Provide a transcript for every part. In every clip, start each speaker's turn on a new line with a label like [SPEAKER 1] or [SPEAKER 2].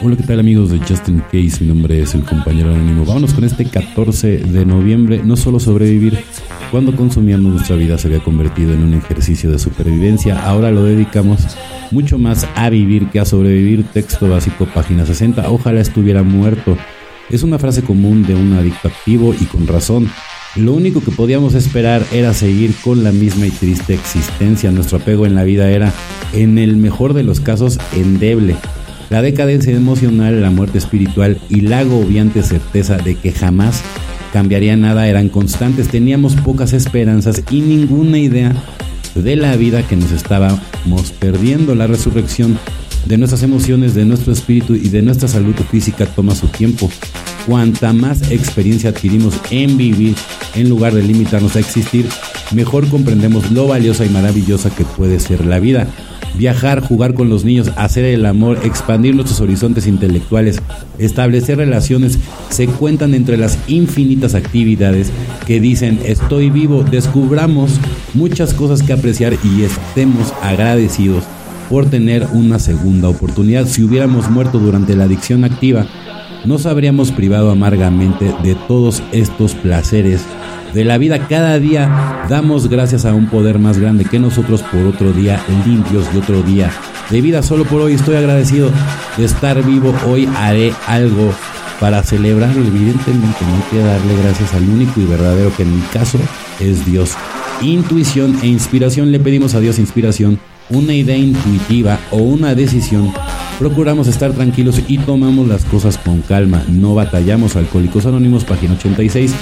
[SPEAKER 1] Hola, ¿qué tal amigos de Justin Case? Mi nombre es el compañero anónimo. Vámonos con este 14 de noviembre. No solo sobrevivir, cuando consumíamos nuestra vida se había convertido en un ejercicio de supervivencia, ahora lo dedicamos mucho más a vivir que a sobrevivir. Texto básico, página 60. Ojalá estuviera muerto. Es una frase común de un adicto activo y con razón. Lo único que podíamos esperar era seguir con la misma y triste existencia. Nuestro apego en la vida era, en el mejor de los casos, endeble. La decadencia emocional, la muerte espiritual y la agobiante certeza de que jamás cambiaría nada eran constantes. Teníamos pocas esperanzas y ninguna idea de la vida que nos estábamos perdiendo. La resurrección de nuestras emociones, de nuestro espíritu y de nuestra salud física toma su tiempo. Cuanta más experiencia adquirimos en vivir en lugar de limitarnos a existir, mejor comprendemos lo valiosa y maravillosa que puede ser la vida viajar, jugar con los niños, hacer el amor, expandir nuestros horizontes intelectuales, establecer relaciones, se cuentan entre las infinitas actividades que dicen estoy vivo, descubramos muchas cosas que apreciar y estemos agradecidos por tener una segunda oportunidad. Si hubiéramos muerto durante la adicción activa, nos habríamos privado amargamente de todos estos placeres de la vida. Cada día damos gracias a un poder más grande que nosotros por otro día limpios de otro día de vida. Solo por hoy estoy agradecido de estar vivo. Hoy haré algo para celebrarlo. Evidentemente no hay que darle gracias al único y verdadero que en mi caso es Dios. Intuición e inspiración. Le pedimos a Dios inspiración, una idea intuitiva o una decisión. Procuramos estar tranquilos y tomamos las cosas con calma. No batallamos. Alcohólicos Anónimos, página 86.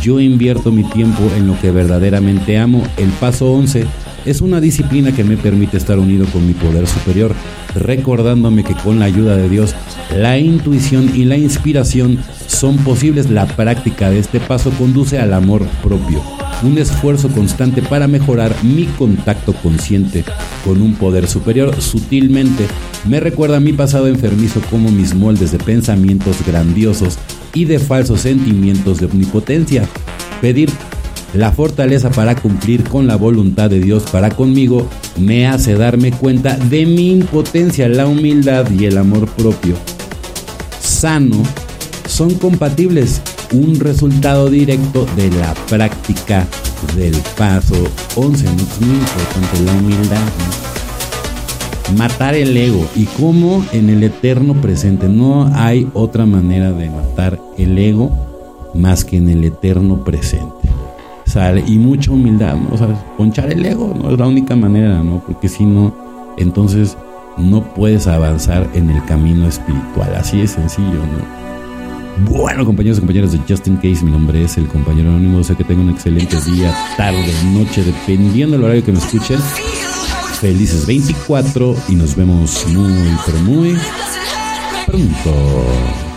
[SPEAKER 1] Yo invierto mi tiempo en lo que verdaderamente amo. El paso 11 es una disciplina que me permite estar unido con mi poder superior, recordándome que con la ayuda de Dios, la intuición y la inspiración son posibles. La práctica de este paso conduce al amor propio, un esfuerzo constante para mejorar mi contacto consciente con un poder superior sutilmente. Me recuerda mi pasado enfermizo como mis moldes de pensamientos grandiosos y de falsos sentimientos de omnipotencia. Pedir la fortaleza para cumplir con la voluntad de Dios para conmigo me hace darme cuenta de mi impotencia, la humildad y el amor propio sano son compatibles, un resultado directo de la práctica del paso 11. Es muy importante la humildad. Matar el ego y cómo en el eterno presente. No hay otra manera de matar el ego más que en el eterno presente. ¿Sale? Y mucha humildad, ¿no? O ponchar el ego no es la única manera, ¿no? Porque si no, entonces no puedes avanzar en el camino espiritual. Así es sencillo, ¿no? Bueno, compañeros y compañeras de Justin Case, mi nombre es el compañero anónimo. Sé que tengo un excelente día, tarde, noche, dependiendo del horario que me escuchen. Felices 24 y nos vemos muy, pero muy pronto.